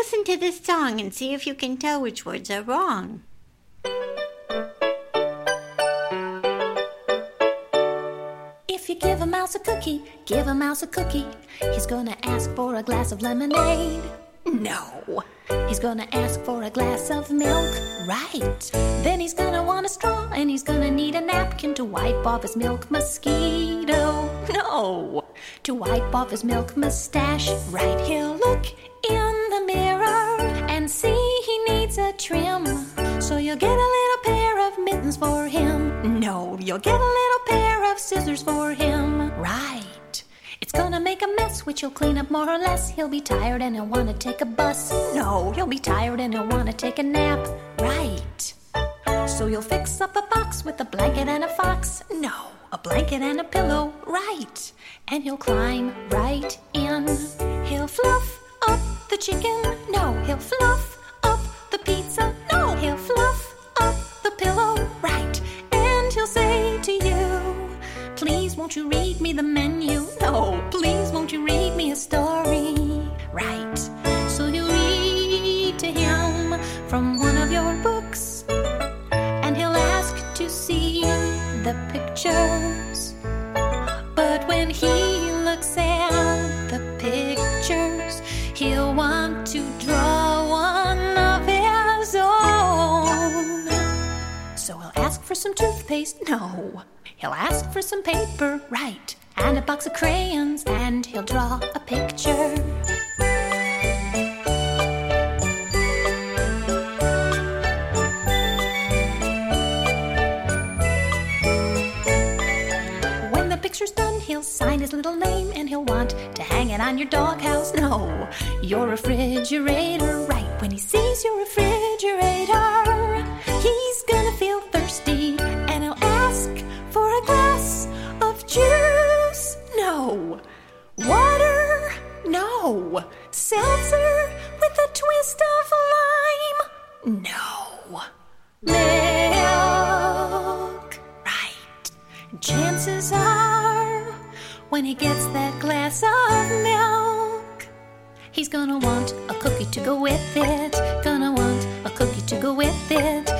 Listen to this song and see if you can tell which words are wrong. If you give a mouse a cookie, give a mouse a cookie, he's gonna ask for a glass of lemonade. No, he's gonna ask for a glass of milk, right? Then he's gonna want a straw and he's gonna need a napkin to wipe off his milk mosquito. No, to wipe off his milk mustache, right? He'll look in mittens for him. No, you'll get a little pair of scissors for him, right? It's gonna make a mess, which he'll clean up more or less. He'll be tired and he'll wanna take a bus. No, he'll be tired and he'll wanna take a nap. Right. So you'll fix up a box with a blanket and a fox. No, a blanket and a pillow. Right. And he'll climb right in. He'll fluff up the chicken. No, he'll fluff won't you read me the menu? No, please won't you read me a story? Right. So you'll read to him from one of your books, and he'll ask to see the pictures. But when he looks at the pictures, he'll want So he'll ask for some toothpaste? No. He'll ask for some paper, right? And a box of crayons, and he'll draw a picture. When the picture's done, he'll sign his little name and he'll want to hang it on your doghouse. No, your refrigerator, right? When he sees your refrigerator, Seltzer with a twist of lime. No, milk. Right. Chances are, when he gets that glass of milk, he's gonna want a cookie to go with it. Gonna want a cookie to go with it.